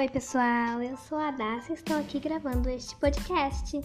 Oi, pessoal, eu sou a Dacia e estou aqui gravando este podcast.